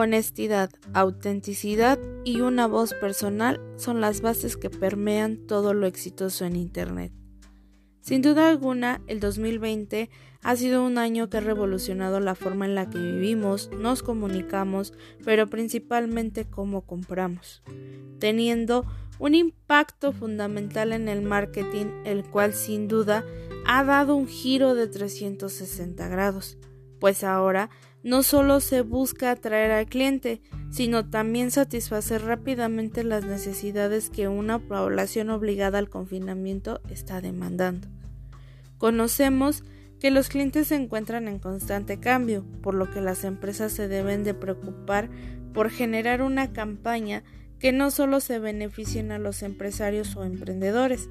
Honestidad, autenticidad y una voz personal son las bases que permean todo lo exitoso en Internet. Sin duda alguna, el 2020 ha sido un año que ha revolucionado la forma en la que vivimos, nos comunicamos, pero principalmente cómo compramos, teniendo un impacto fundamental en el marketing, el cual sin duda ha dado un giro de 360 grados, pues ahora no solo se busca atraer al cliente, sino también satisfacer rápidamente las necesidades que una población obligada al confinamiento está demandando. Conocemos que los clientes se encuentran en constante cambio, por lo que las empresas se deben de preocupar por generar una campaña que no solo se beneficien a los empresarios o emprendedores,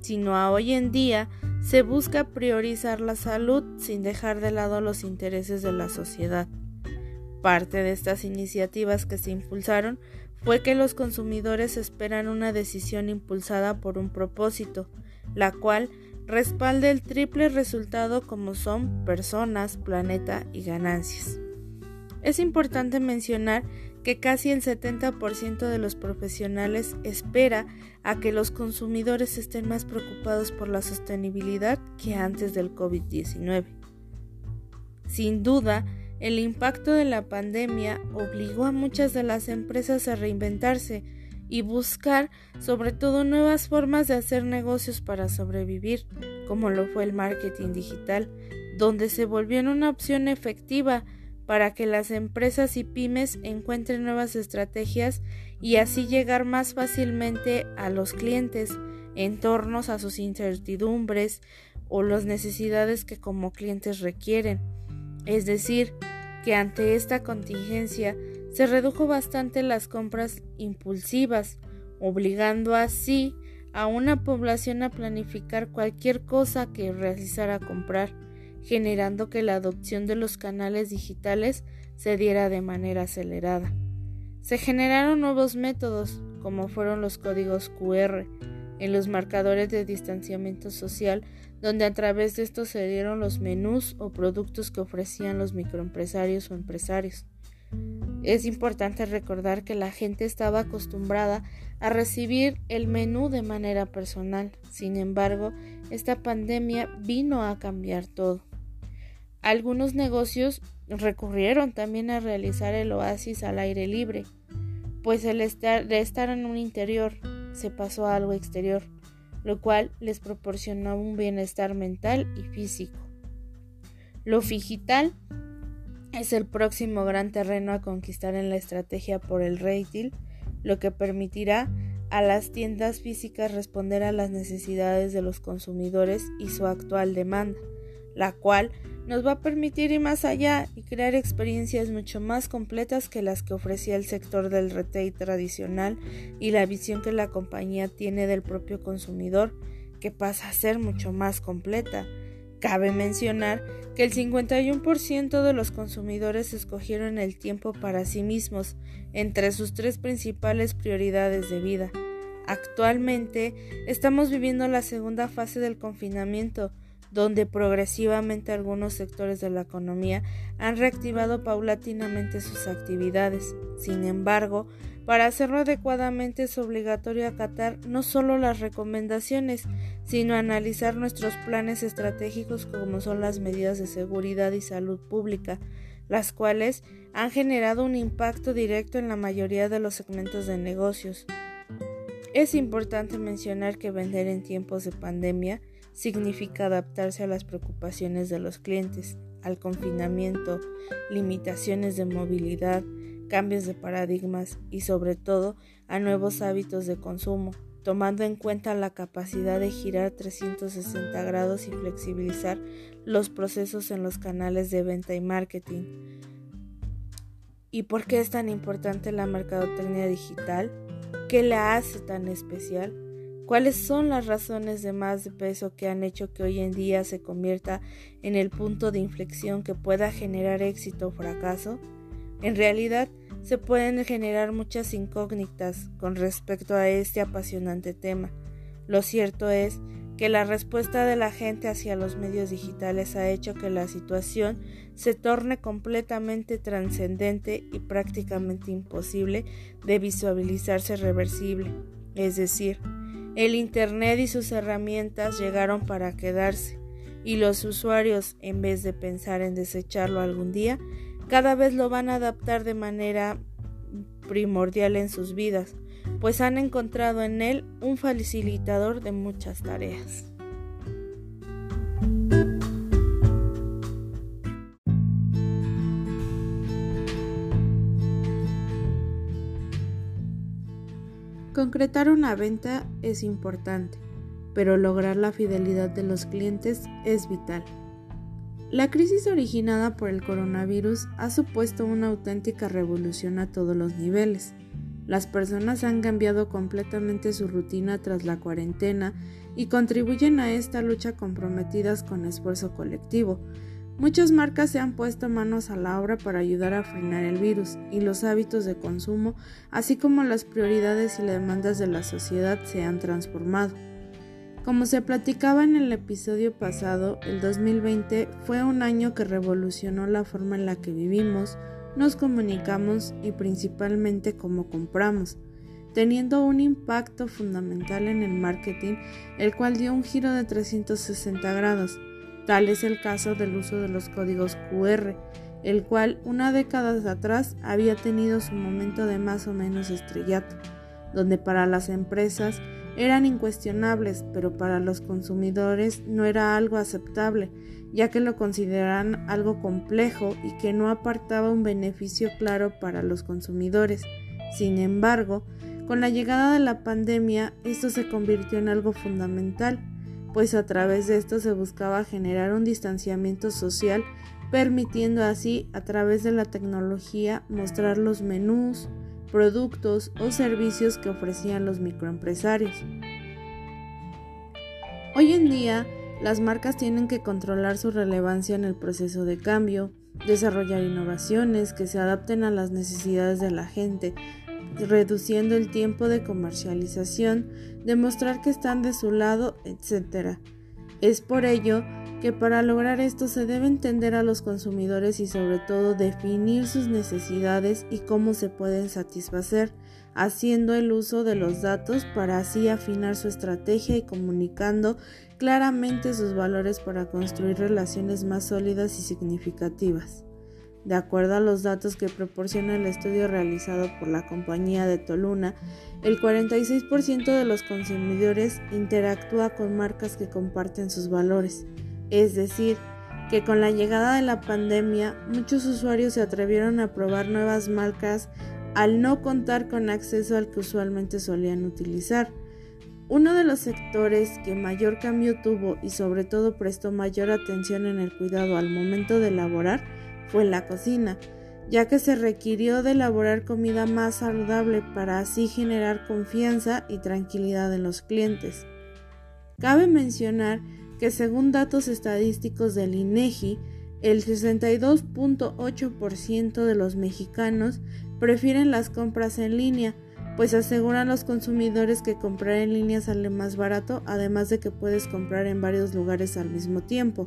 sino a hoy en día se busca priorizar la salud sin dejar de lado los intereses de la sociedad. Parte de estas iniciativas que se impulsaron fue que los consumidores esperan una decisión impulsada por un propósito, la cual respalde el triple resultado como son personas, planeta y ganancias. Es importante mencionar que casi el 70% de los profesionales espera a que los consumidores estén más preocupados por la sostenibilidad que antes del COVID-19. Sin duda, el impacto de la pandemia obligó a muchas de las empresas a reinventarse y buscar sobre todo nuevas formas de hacer negocios para sobrevivir, como lo fue el marketing digital, donde se volvió una opción efectiva para que las empresas y pymes encuentren nuevas estrategias y así llegar más fácilmente a los clientes en torno a sus incertidumbres o las necesidades que como clientes requieren. Es decir, que ante esta contingencia se redujo bastante las compras impulsivas, obligando así a una población a planificar cualquier cosa que realizara comprar generando que la adopción de los canales digitales se diera de manera acelerada. Se generaron nuevos métodos, como fueron los códigos QR, en los marcadores de distanciamiento social, donde a través de estos se dieron los menús o productos que ofrecían los microempresarios o empresarios. Es importante recordar que la gente estaba acostumbrada a recibir el menú de manera personal. Sin embargo, esta pandemia vino a cambiar todo. Algunos negocios recurrieron también a realizar el oasis al aire libre, pues el estar, de estar en un interior se pasó a algo exterior, lo cual les proporcionó un bienestar mental y físico. Lo digital es el próximo gran terreno a conquistar en la estrategia por el retail, lo que permitirá a las tiendas físicas responder a las necesidades de los consumidores y su actual demanda, la cual nos va a permitir ir más allá y crear experiencias mucho más completas que las que ofrecía el sector del retail tradicional y la visión que la compañía tiene del propio consumidor, que pasa a ser mucho más completa. Cabe mencionar que el 51% de los consumidores escogieron el tiempo para sí mismos entre sus tres principales prioridades de vida. Actualmente estamos viviendo la segunda fase del confinamiento, donde progresivamente algunos sectores de la economía han reactivado paulatinamente sus actividades. Sin embargo, para hacerlo adecuadamente es obligatorio acatar no solo las recomendaciones, sino analizar nuestros planes estratégicos como son las medidas de seguridad y salud pública, las cuales han generado un impacto directo en la mayoría de los segmentos de negocios. Es importante mencionar que vender en tiempos de pandemia significa adaptarse a las preocupaciones de los clientes, al confinamiento, limitaciones de movilidad, cambios de paradigmas y sobre todo a nuevos hábitos de consumo, tomando en cuenta la capacidad de girar 360 grados y flexibilizar los procesos en los canales de venta y marketing. ¿Y por qué es tan importante la mercadotecnia digital? ¿Qué la hace tan especial? ¿Cuáles son las razones de más de peso que han hecho que hoy en día se convierta en el punto de inflexión que pueda generar éxito o fracaso? En realidad, se pueden generar muchas incógnitas con respecto a este apasionante tema. Lo cierto es que la respuesta de la gente hacia los medios digitales ha hecho que la situación se torne completamente trascendente y prácticamente imposible de visualizarse reversible. Es decir, el Internet y sus herramientas llegaron para quedarse, y los usuarios, en vez de pensar en desecharlo algún día, cada vez lo van a adaptar de manera primordial en sus vidas, pues han encontrado en él un facilitador de muchas tareas. Concretar una venta es importante, pero lograr la fidelidad de los clientes es vital. La crisis originada por el coronavirus ha supuesto una auténtica revolución a todos los niveles. Las personas han cambiado completamente su rutina tras la cuarentena y contribuyen a esta lucha comprometidas con esfuerzo colectivo. Muchas marcas se han puesto manos a la obra para ayudar a frenar el virus y los hábitos de consumo, así como las prioridades y las demandas de la sociedad se han transformado. Como se platicaba en el episodio pasado, el 2020 fue un año que revolucionó la forma en la que vivimos, nos comunicamos y principalmente cómo compramos, teniendo un impacto fundamental en el marketing, el cual dio un giro de 360 grados. Tal es el caso del uso de los códigos QR, el cual una década atrás había tenido su momento de más o menos estrellato, donde para las empresas eran incuestionables, pero para los consumidores no era algo aceptable, ya que lo consideraban algo complejo y que no apartaba un beneficio claro para los consumidores. Sin embargo, con la llegada de la pandemia, esto se convirtió en algo fundamental, pues a través de esto se buscaba generar un distanciamiento social, permitiendo así, a través de la tecnología, mostrar los menús, productos o servicios que ofrecían los microempresarios. Hoy en día, las marcas tienen que controlar su relevancia en el proceso de cambio, desarrollar innovaciones que se adapten a las necesidades de la gente, reduciendo el tiempo de comercialización, demostrar que están de su lado, etc. Es por ello que para lograr esto se debe entender a los consumidores y sobre todo definir sus necesidades y cómo se pueden satisfacer, haciendo el uso de los datos para así afinar su estrategia y comunicando claramente sus valores para construir relaciones más sólidas y significativas. De acuerdo a los datos que proporciona el estudio realizado por la compañía de Toluna, el 46% de los consumidores interactúa con marcas que comparten sus valores. Es decir, que con la llegada de la pandemia muchos usuarios se atrevieron a probar nuevas marcas al no contar con acceso al que usualmente solían utilizar. Uno de los sectores que mayor cambio tuvo y sobre todo prestó mayor atención en el cuidado al momento de elaborar fue la cocina, ya que se requirió de elaborar comida más saludable para así generar confianza y tranquilidad en los clientes. Cabe mencionar que según datos estadísticos del INEGI, el 62.8% de los mexicanos prefieren las compras en línea, pues aseguran los consumidores que comprar en línea sale más barato, además de que puedes comprar en varios lugares al mismo tiempo.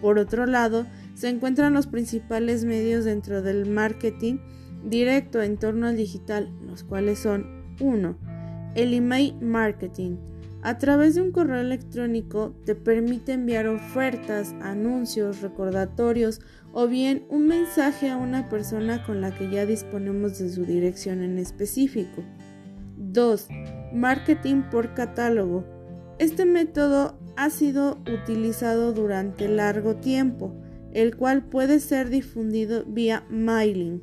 Por otro lado, se encuentran los principales medios dentro del marketing directo en torno al digital, los cuales son 1. El email marketing, a través de un correo electrónico te permite enviar ofertas, anuncios, recordatorios o bien un mensaje a una persona con la que ya disponemos de su dirección en específico. 2. Marketing por catálogo. Este método ha sido utilizado durante largo tiempo, el cual puede ser difundido vía mailing.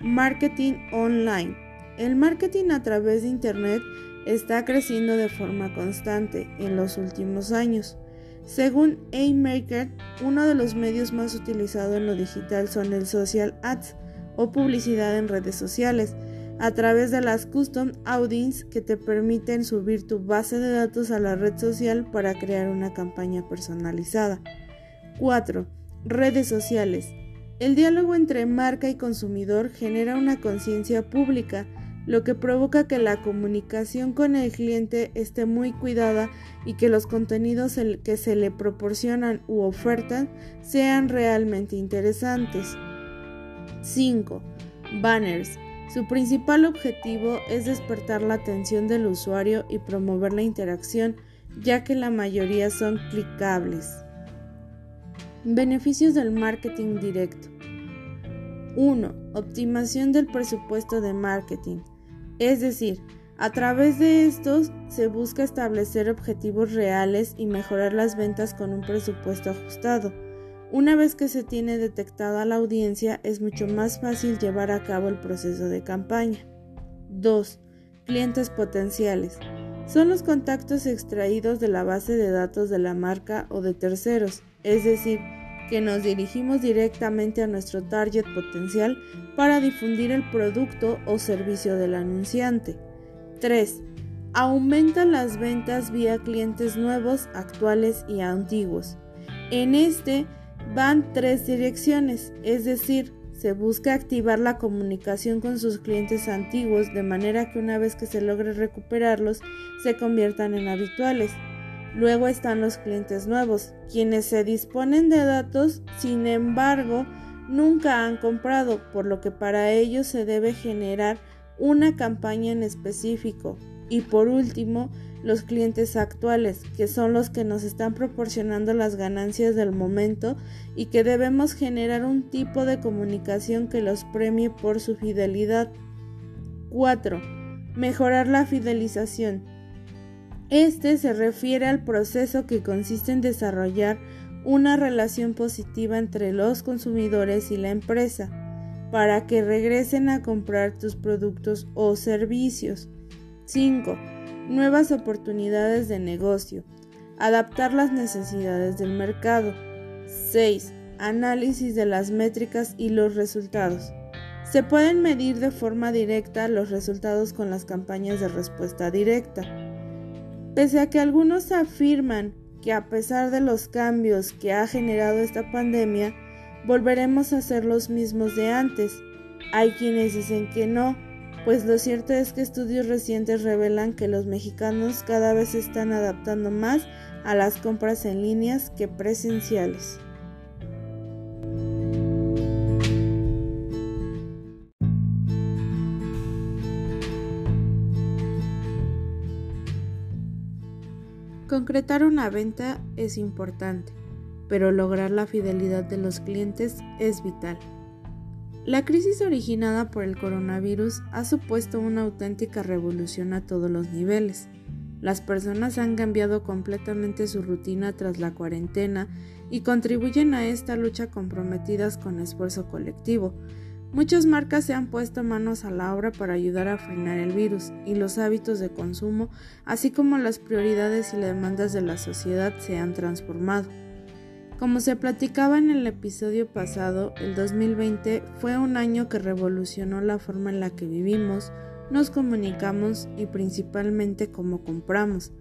Marketing online. El marketing a través de Internet está creciendo de forma constante en los últimos años. Según A-Maker, uno de los medios más utilizados en lo digital son el social ads o publicidad en redes sociales, a través de las custom audience que te permiten subir tu base de datos a la red social para crear una campaña personalizada. 4. Redes sociales. El diálogo entre marca y consumidor genera una conciencia pública lo que provoca que la comunicación con el cliente esté muy cuidada y que los contenidos que se le proporcionan u ofertan sean realmente interesantes. 5. Banners. Su principal objetivo es despertar la atención del usuario y promover la interacción, ya que la mayoría son clicables. Beneficios del marketing directo. 1. Optimización del presupuesto de marketing. Es decir, a través de estos se busca establecer objetivos reales y mejorar las ventas con un presupuesto ajustado. Una vez que se tiene detectada la audiencia, es mucho más fácil llevar a cabo el proceso de campaña. 2. Clientes potenciales. Son los contactos extraídos de la base de datos de la marca o de terceros, es decir, que nos dirigimos directamente a nuestro target potencial para difundir el producto o servicio del anunciante. 3. Aumenta las ventas vía clientes nuevos, actuales y antiguos. En este van tres direcciones, es decir, se busca activar la comunicación con sus clientes antiguos de manera que una vez que se logre recuperarlos se conviertan en habituales. Luego están los clientes nuevos, quienes se disponen de datos, sin embargo, nunca han comprado, por lo que para ellos se debe generar una campaña en específico. Y por último, los clientes actuales, que son los que nos están proporcionando las ganancias del momento y que debemos generar un tipo de comunicación que los premie por su fidelidad. 4. Mejorar la fidelización. Este se refiere al proceso que consiste en desarrollar una relación positiva entre los consumidores y la empresa para que regresen a comprar tus productos o servicios. 5. Nuevas oportunidades de negocio. Adaptar las necesidades del mercado. 6. Análisis de las métricas y los resultados. Se pueden medir de forma directa los resultados con las campañas de respuesta directa. Pese a que algunos afirman que a pesar de los cambios que ha generado esta pandemia, volveremos a ser los mismos de antes. Hay quienes dicen que no, pues lo cierto es que estudios recientes revelan que los mexicanos cada vez se están adaptando más a las compras en líneas que presenciales. Concretar una venta es importante pero lograr la fidelidad de los clientes es vital. La crisis originada por el coronavirus ha supuesto una auténtica revolución a todos los niveles. Las personas han cambiado completamente su rutina tras la cuarentena y contribuyen a esta lucha comprometidas con esfuerzo colectivo. Muchas marcas se han puesto manos a la obra para ayudar a frenar el virus y los hábitos de consumo, así como las prioridades y demandas de la sociedad se han transformado. Como se platicaba en el episodio pasado, el 2020 fue un año que revolucionó la forma en la que vivimos, nos comunicamos y principalmente cómo compramos,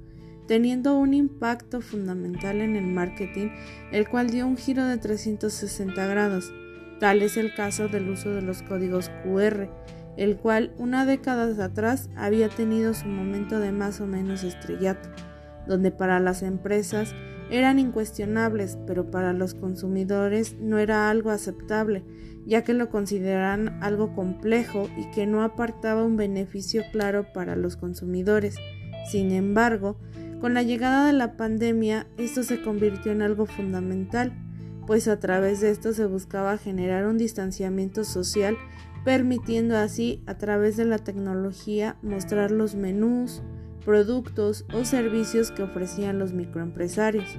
teniendo un impacto fundamental en el marketing, el cual dio un giro de 360 grados. Tal es el caso del uso de los códigos QR, el cual una década atrás había tenido su momento de más o menos estrellato, donde para las empresas eran incuestionables, pero para los consumidores no era algo aceptable, ya que lo consideraban algo complejo y que no apartaba un beneficio claro para los consumidores. Sin embargo, con la llegada de la pandemia, esto se convirtió en algo fundamental, pues a través de esto se buscaba generar un distanciamiento social, permitiendo así, a través de la tecnología, mostrar los menús, productos o servicios que ofrecían los microempresarios.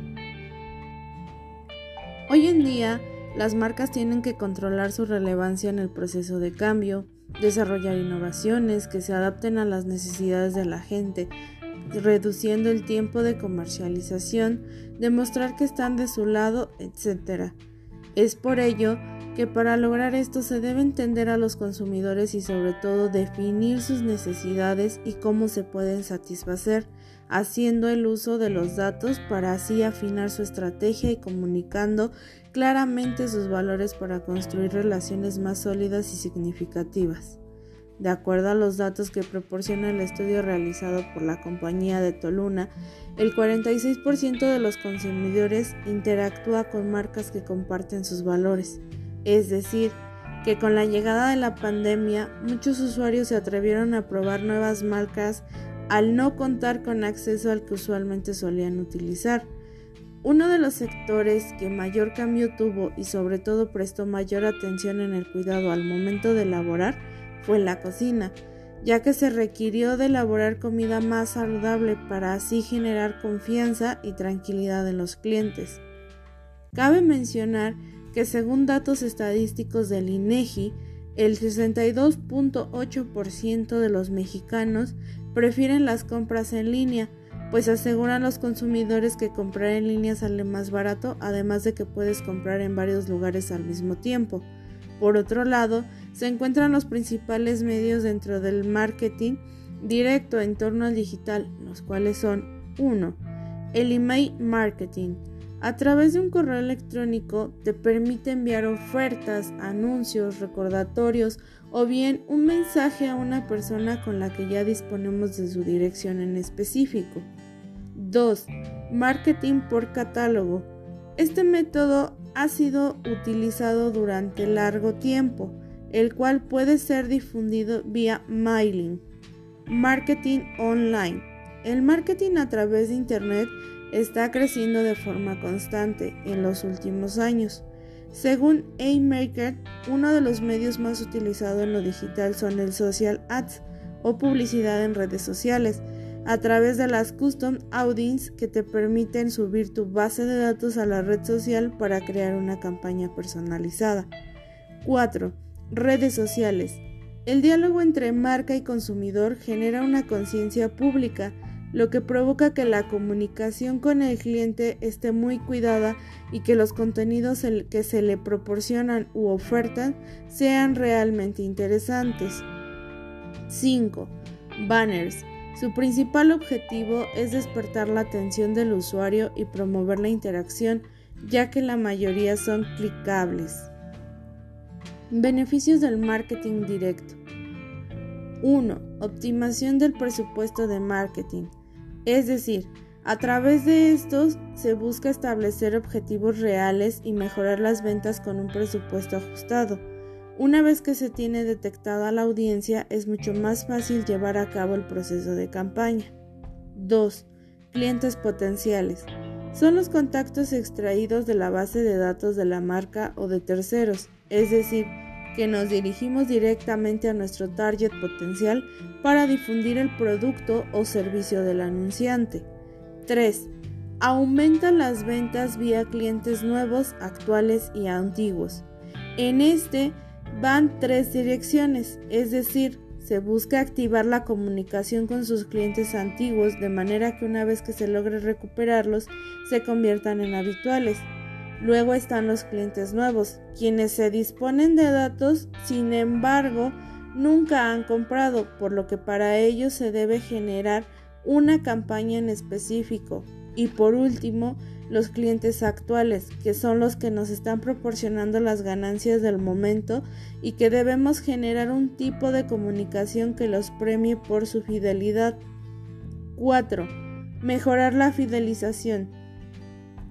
Hoy en día, las marcas tienen que controlar su relevancia en el proceso de cambio, desarrollar innovaciones que se adapten a las necesidades de la gente, reduciendo el tiempo de comercialización, demostrar que están de su lado, etc. Es por ello que para lograr esto se debe entender a los consumidores y sobre todo definir sus necesidades y cómo se pueden satisfacer, haciendo el uso de los datos para así afinar su estrategia y comunicando claramente sus valores para construir relaciones más sólidas y significativas. De acuerdo a los datos que proporciona el estudio realizado por la compañía de Toluna, el 46% de los consumidores interactúa con marcas que comparten sus valores. Es decir, que con la llegada de la pandemia muchos usuarios se atrevieron a probar nuevas marcas al no contar con acceso al que usualmente solían utilizar. Uno de los sectores que mayor cambio tuvo y sobre todo prestó mayor atención en el cuidado al momento de elaborar fue la cocina, ya que se requirió de elaborar comida más saludable para así generar confianza y tranquilidad en los clientes. Cabe mencionar que según datos estadísticos del INEGI, el 62.8% de los mexicanos prefieren las compras en línea, pues aseguran los consumidores que comprar en línea sale más barato, además de que puedes comprar en varios lugares al mismo tiempo. Por otro lado, se encuentran los principales medios dentro del marketing directo en torno al digital, los cuales son 1. El email marketing. A través de un correo electrónico te permite enviar ofertas, anuncios, recordatorios o bien un mensaje a una persona con la que ya disponemos de su dirección en específico. 2. Marketing por catálogo. Este método ha sido utilizado durante largo tiempo, el cual puede ser difundido vía mailing. Marketing online. El marketing a través de Internet está creciendo de forma constante en los últimos años. Según A-Maker, uno de los medios más utilizados en lo digital son el social ads o publicidad en redes sociales, a través de las custom audience que te permiten subir tu base de datos a la red social para crear una campaña personalizada. 4. Redes sociales. El diálogo entre marca y consumidor genera una conciencia pública, lo que provoca que la comunicación con el cliente esté muy cuidada y que los contenidos que se le proporcionan u ofertan sean realmente interesantes. 5. Banners. Su principal objetivo es despertar la atención del usuario y promover la interacción, ya que la mayoría son clicables. Beneficios del marketing directo. 1. Optimización del presupuesto de marketing. Es decir, a través de estos se busca establecer objetivos reales y mejorar las ventas con un presupuesto ajustado. Una vez que se tiene detectada la audiencia, es mucho más fácil llevar a cabo el proceso de campaña. 2. Clientes potenciales. Son los contactos extraídos de la base de datos de la marca o de terceros, es decir, que nos dirigimos directamente a nuestro target potencial para difundir el producto o servicio del anunciante. 3. Aumenta las ventas vía clientes nuevos, actuales y antiguos. En este van tres direcciones, es decir, se busca activar la comunicación con sus clientes antiguos de manera que una vez que se logre recuperarlos se conviertan en habituales. Luego están los clientes nuevos, quienes se disponen de datos, sin embargo, nunca han comprado, por lo que para ellos se debe generar una campaña en específico. Y por último, los clientes actuales, que son los que nos están proporcionando las ganancias del momento y que debemos generar un tipo de comunicación que los premie por su fidelidad. 4. Mejorar la fidelización.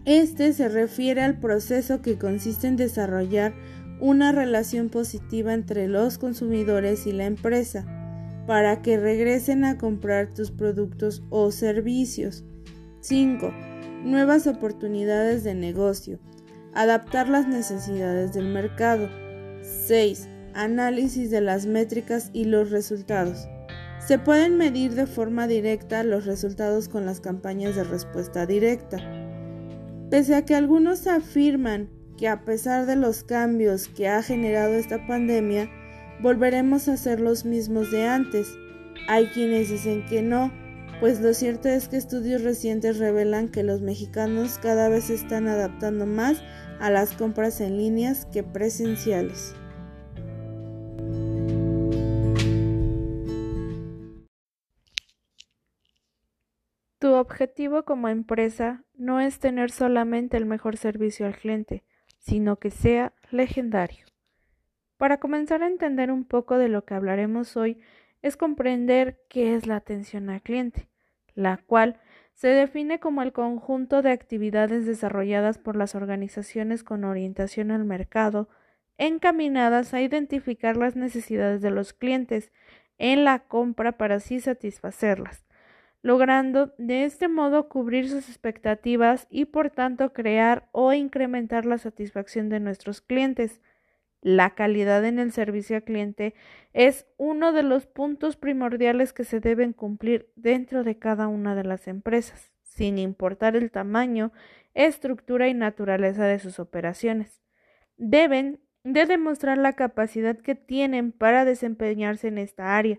Este se refiere al proceso que consiste en desarrollar una relación positiva entre los consumidores y la empresa para que regresen a comprar tus productos o servicios. 5 nuevas oportunidades de negocio, adaptar las necesidades del mercado. 6. Análisis de las métricas y los resultados. Se pueden medir de forma directa los resultados con las campañas de respuesta directa. Pese a que algunos afirman que a pesar de los cambios que ha generado esta pandemia, volveremos a ser los mismos de antes, hay quienes dicen que no, pues lo cierto es que estudios recientes revelan que los mexicanos cada vez se están adaptando más a las compras en líneas que presenciales. Tu objetivo como empresa no es tener solamente el mejor servicio al cliente, sino que sea legendario. Para comenzar a entender un poco de lo que hablaremos hoy, es comprender qué es la atención al cliente, la cual se define como el conjunto de actividades desarrolladas por las organizaciones con orientación al mercado, encaminadas a identificar las necesidades de los clientes en la compra para así satisfacerlas, logrando de este modo cubrir sus expectativas y por tanto crear o incrementar la satisfacción de nuestros clientes. La calidad en el servicio al cliente es uno de los puntos primordiales que se deben cumplir dentro de cada una de las empresas, sin importar el tamaño, estructura y naturaleza de sus operaciones. Deben de demostrar la capacidad que tienen para desempeñarse en esta área,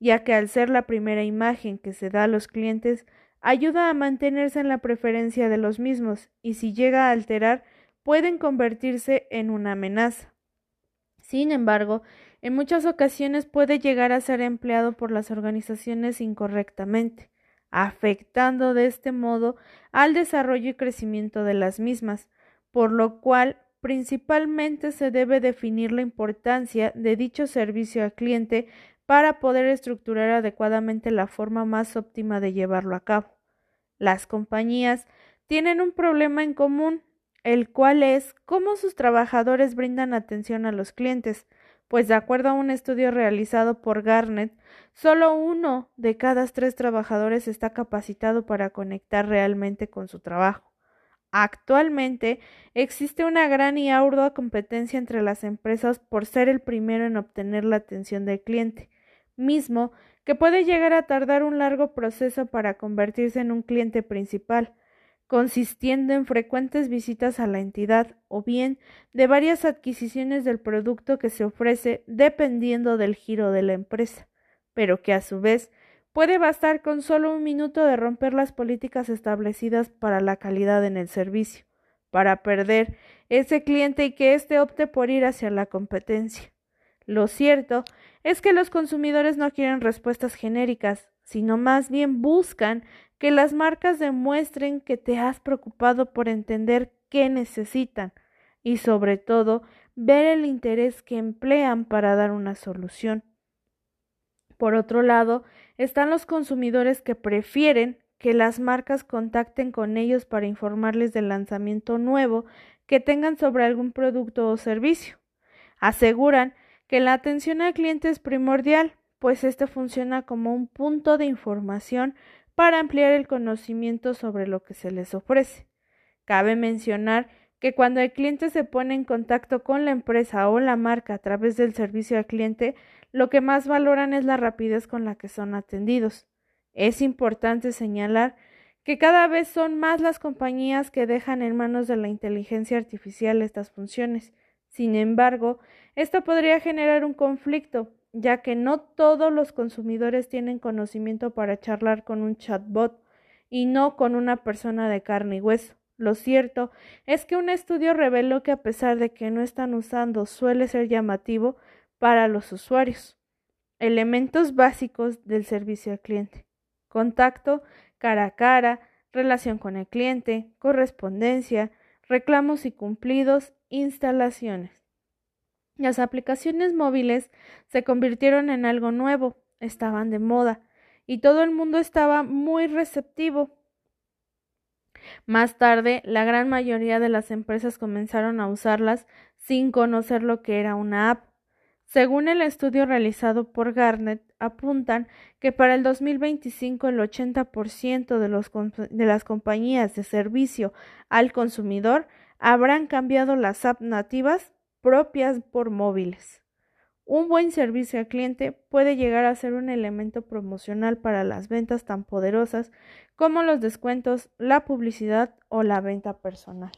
ya que al ser la primera imagen que se da a los clientes, ayuda a mantenerse en la preferencia de los mismos y si llega a alterar, pueden convertirse en una amenaza. Sin embargo, en muchas ocasiones puede llegar a ser empleado por las organizaciones incorrectamente, afectando de este modo al desarrollo y crecimiento de las mismas, por lo cual principalmente se debe definir la importancia de dicho servicio al cliente para poder estructurar adecuadamente la forma más óptima de llevarlo a cabo. Las compañías tienen un problema en común, el cual es cómo sus trabajadores brindan atención a los clientes, pues de acuerdo a un estudio realizado por Garnet, solo uno de cada tres trabajadores está capacitado para conectar realmente con su trabajo. Actualmente existe una gran y ardua competencia entre las empresas por ser el primero en obtener la atención del cliente, mismo que puede llegar a tardar un largo proceso para convertirse en un cliente principal, consistiendo en frecuentes visitas a la entidad o bien de varias adquisiciones del producto que se ofrece dependiendo del giro de la empresa, pero que a su vez puede bastar con solo un minuto de romper las políticas establecidas para la calidad en el servicio, para perder ese cliente y que éste opte por ir hacia la competencia. Lo cierto es que los consumidores no quieren respuestas genéricas, sino más bien buscan que las marcas demuestren que te has preocupado por entender qué necesitan y sobre todo ver el interés que emplean para dar una solución. Por otro lado, están los consumidores que prefieren que las marcas contacten con ellos para informarles del lanzamiento nuevo que tengan sobre algún producto o servicio. Aseguran que la atención al cliente es primordial, pues éste funciona como un punto de información para ampliar el conocimiento sobre lo que se les ofrece. Cabe mencionar que cuando el cliente se pone en contacto con la empresa o la marca a través del servicio al cliente, lo que más valoran es la rapidez con la que son atendidos. Es importante señalar que cada vez son más las compañías que dejan en manos de la inteligencia artificial estas funciones. Sin embargo, esto podría generar un conflicto, ya que no todos los consumidores tienen conocimiento para charlar con un chatbot y no con una persona de carne y hueso. Lo cierto es que un estudio reveló que a pesar de que no están usando suele ser llamativo para los usuarios. Elementos básicos del servicio al cliente. Contacto cara a cara, relación con el cliente, correspondencia, reclamos y cumplidos, instalaciones. Las aplicaciones móviles se convirtieron en algo nuevo, estaban de moda, y todo el mundo estaba muy receptivo. Más tarde, la gran mayoría de las empresas comenzaron a usarlas sin conocer lo que era una app. Según el estudio realizado por Garnet, apuntan que para el 2025 el 80% de, de las compañías de servicio al consumidor habrán cambiado las apps nativas propias por móviles. Un buen servicio al cliente puede llegar a ser un elemento promocional para las ventas tan poderosas como los descuentos, la publicidad o la venta personal.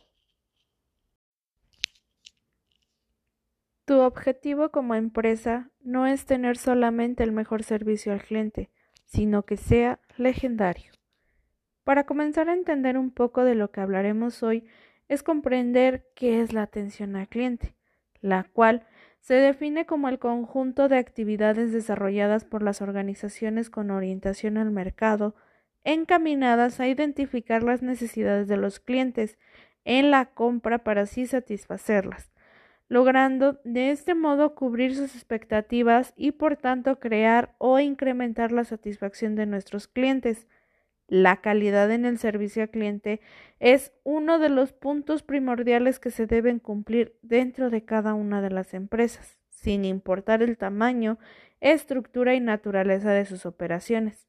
Tu objetivo como empresa no es tener solamente el mejor servicio al cliente, sino que sea legendario. Para comenzar a entender un poco de lo que hablaremos hoy, es comprender qué es la atención al cliente, la cual se define como el conjunto de actividades desarrolladas por las organizaciones con orientación al mercado, encaminadas a identificar las necesidades de los clientes en la compra para así satisfacerlas, logrando de este modo cubrir sus expectativas y por tanto crear o incrementar la satisfacción de nuestros clientes. La calidad en el servicio al cliente es uno de los puntos primordiales que se deben cumplir dentro de cada una de las empresas, sin importar el tamaño, estructura y naturaleza de sus operaciones.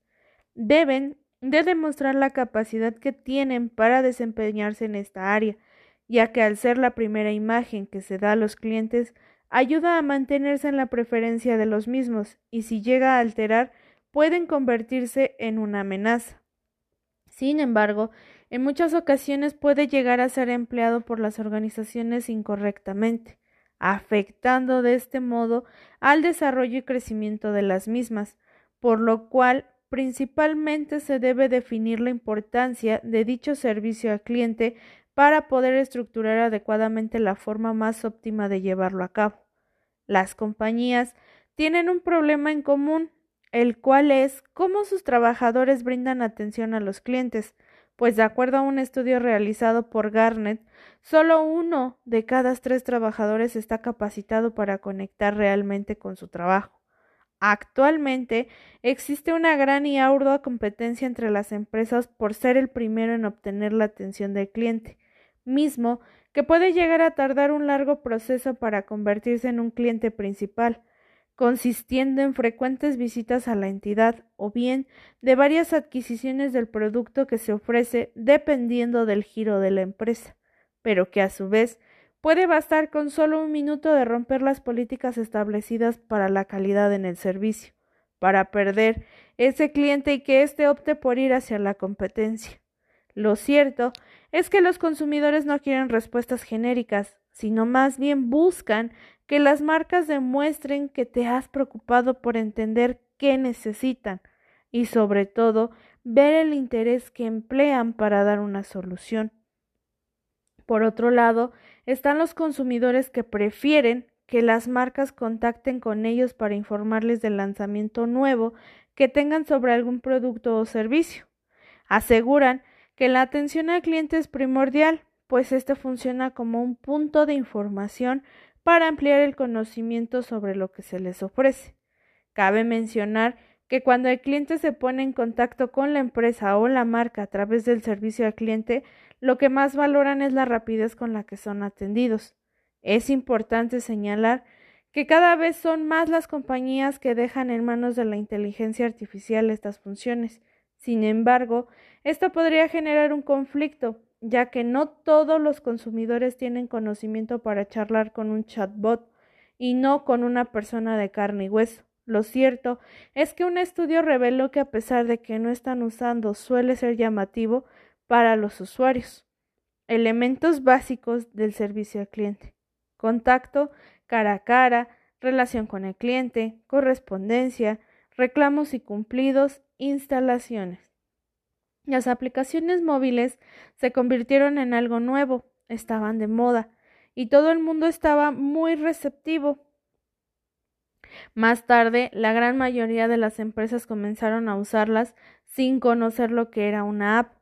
Deben de demostrar la capacidad que tienen para desempeñarse en esta área, ya que al ser la primera imagen que se da a los clientes, ayuda a mantenerse en la preferencia de los mismos y si llega a alterar, pueden convertirse en una amenaza. Sin embargo, en muchas ocasiones puede llegar a ser empleado por las organizaciones incorrectamente, afectando de este modo al desarrollo y crecimiento de las mismas, por lo cual principalmente se debe definir la importancia de dicho servicio al cliente para poder estructurar adecuadamente la forma más óptima de llevarlo a cabo. Las compañías tienen un problema en común, el cual es cómo sus trabajadores brindan atención a los clientes, pues de acuerdo a un estudio realizado por Garnet, solo uno de cada tres trabajadores está capacitado para conectar realmente con su trabajo. Actualmente existe una gran y ardua competencia entre las empresas por ser el primero en obtener la atención del cliente, mismo que puede llegar a tardar un largo proceso para convertirse en un cliente principal, consistiendo en frecuentes visitas a la entidad o bien de varias adquisiciones del producto que se ofrece dependiendo del giro de la empresa, pero que a su vez puede bastar con solo un minuto de romper las políticas establecidas para la calidad en el servicio, para perder ese cliente y que éste opte por ir hacia la competencia. Lo cierto es que los consumidores no quieren respuestas genéricas, sino más bien buscan que las marcas demuestren que te has preocupado por entender qué necesitan y sobre todo ver el interés que emplean para dar una solución. Por otro lado, están los consumidores que prefieren que las marcas contacten con ellos para informarles del lanzamiento nuevo que tengan sobre algún producto o servicio. Aseguran que la atención al cliente es primordial, pues este funciona como un punto de información para ampliar el conocimiento sobre lo que se les ofrece. Cabe mencionar que cuando el cliente se pone en contacto con la empresa o la marca a través del servicio al cliente, lo que más valoran es la rapidez con la que son atendidos. Es importante señalar que cada vez son más las compañías que dejan en manos de la inteligencia artificial estas funciones, sin embargo, esto podría generar un conflicto, ya que no todos los consumidores tienen conocimiento para charlar con un chatbot y no con una persona de carne y hueso. Lo cierto es que un estudio reveló que a pesar de que no están usando suele ser llamativo para los usuarios. Elementos básicos del servicio al cliente. Contacto cara a cara, relación con el cliente, correspondencia, reclamos y cumplidos, instalaciones. Las aplicaciones móviles se convirtieron en algo nuevo, estaban de moda y todo el mundo estaba muy receptivo. Más tarde, la gran mayoría de las empresas comenzaron a usarlas sin conocer lo que era una app.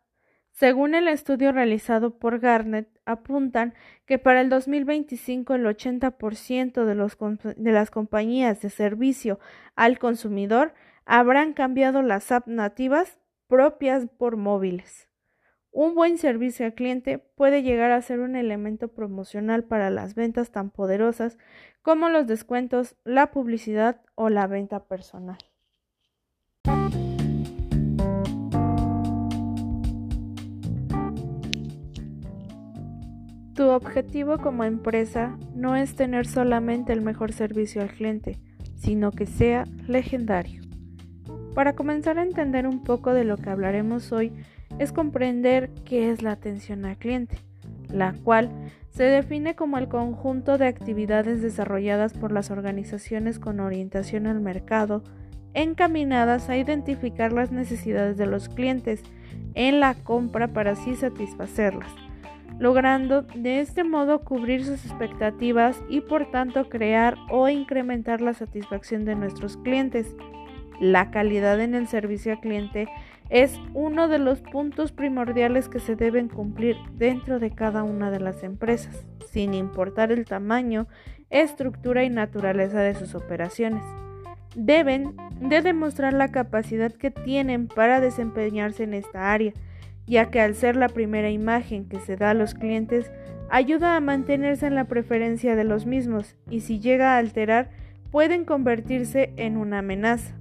Según el estudio realizado por Garnet, apuntan que para el 2025 el 80% de, de las compañías de servicio al consumidor habrán cambiado las apps nativas propias por móviles. Un buen servicio al cliente puede llegar a ser un elemento promocional para las ventas tan poderosas como los descuentos, la publicidad o la venta personal. Tu objetivo como empresa no es tener solamente el mejor servicio al cliente, sino que sea legendario. Para comenzar a entender un poco de lo que hablaremos hoy, es comprender qué es la atención al cliente, la cual se define como el conjunto de actividades desarrolladas por las organizaciones con orientación al mercado, encaminadas a identificar las necesidades de los clientes en la compra para así satisfacerlas logrando de este modo cubrir sus expectativas y por tanto crear o incrementar la satisfacción de nuestros clientes. La calidad en el servicio al cliente es uno de los puntos primordiales que se deben cumplir dentro de cada una de las empresas, sin importar el tamaño, estructura y naturaleza de sus operaciones. Deben de demostrar la capacidad que tienen para desempeñarse en esta área, ya que al ser la primera imagen que se da a los clientes, ayuda a mantenerse en la preferencia de los mismos y si llega a alterar, pueden convertirse en una amenaza.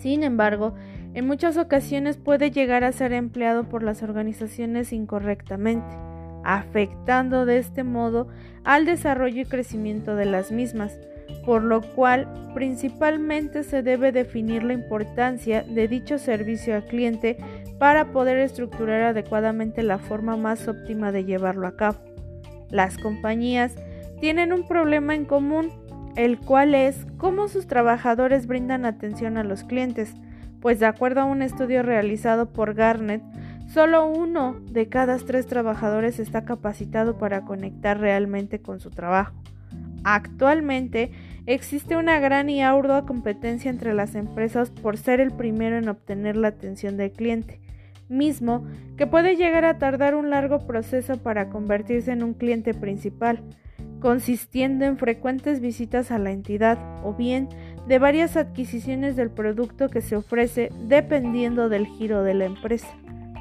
Sin embargo, en muchas ocasiones puede llegar a ser empleado por las organizaciones incorrectamente, afectando de este modo al desarrollo y crecimiento de las mismas, por lo cual principalmente se debe definir la importancia de dicho servicio al cliente para poder estructurar adecuadamente la forma más óptima de llevarlo a cabo. Las compañías tienen un problema en común, el cual es cómo sus trabajadores brindan atención a los clientes, pues de acuerdo a un estudio realizado por Garnet, solo uno de cada tres trabajadores está capacitado para conectar realmente con su trabajo. Actualmente existe una gran y ardua competencia entre las empresas por ser el primero en obtener la atención del cliente, mismo que puede llegar a tardar un largo proceso para convertirse en un cliente principal, consistiendo en frecuentes visitas a la entidad o bien de varias adquisiciones del producto que se ofrece dependiendo del giro de la empresa,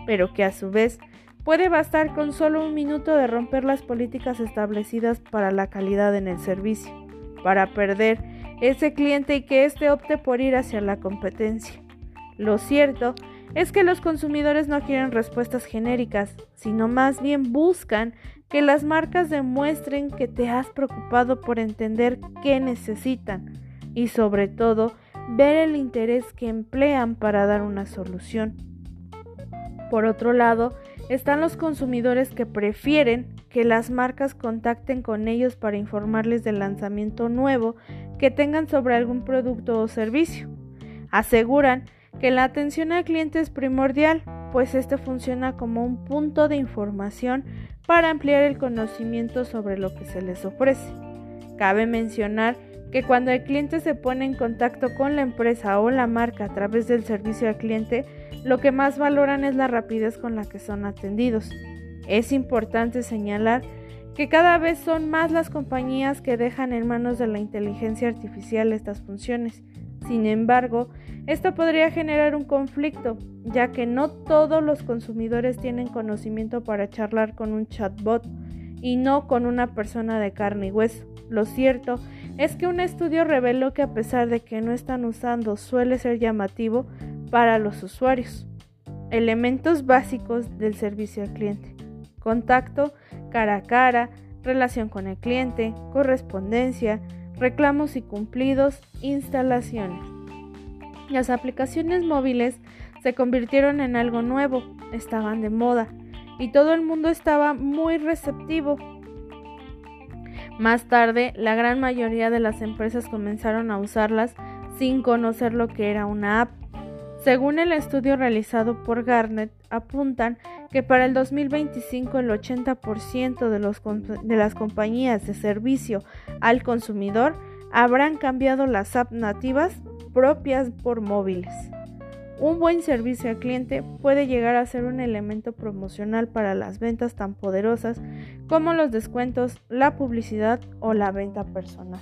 pero que a su vez puede bastar con solo un minuto de romper las políticas establecidas para la calidad en el servicio, para perder ese cliente y que éste opte por ir hacia la competencia. Lo cierto es que los consumidores no quieren respuestas genéricas, sino más bien buscan que las marcas demuestren que te has preocupado por entender qué necesitan y sobre todo ver el interés que emplean para dar una solución. Por otro lado, están los consumidores que prefieren que las marcas contacten con ellos para informarles del lanzamiento nuevo que tengan sobre algún producto o servicio. Aseguran que la atención al cliente es primordial, pues este funciona como un punto de información para ampliar el conocimiento sobre lo que se les ofrece. Cabe mencionar que cuando el cliente se pone en contacto con la empresa o la marca a través del servicio al cliente, lo que más valoran es la rapidez con la que son atendidos. Es importante señalar que cada vez son más las compañías que dejan en manos de la inteligencia artificial estas funciones. Sin embargo, esto podría generar un conflicto, ya que no todos los consumidores tienen conocimiento para charlar con un chatbot y no con una persona de carne y hueso. Lo cierto es que un estudio reveló que a pesar de que no están usando suele ser llamativo para los usuarios. Elementos básicos del servicio al cliente. Contacto cara a cara, relación con el cliente, correspondencia, reclamos y cumplidos, instalaciones. Las aplicaciones móviles se convirtieron en algo nuevo, estaban de moda y todo el mundo estaba muy receptivo. Más tarde, la gran mayoría de las empresas comenzaron a usarlas sin conocer lo que era una app. Según el estudio realizado por Garnet, apuntan que para el 2025 el 80% de, de las compañías de servicio al consumidor habrán cambiado las apps nativas propias por móviles. Un buen servicio al cliente puede llegar a ser un elemento promocional para las ventas tan poderosas como los descuentos, la publicidad o la venta personal.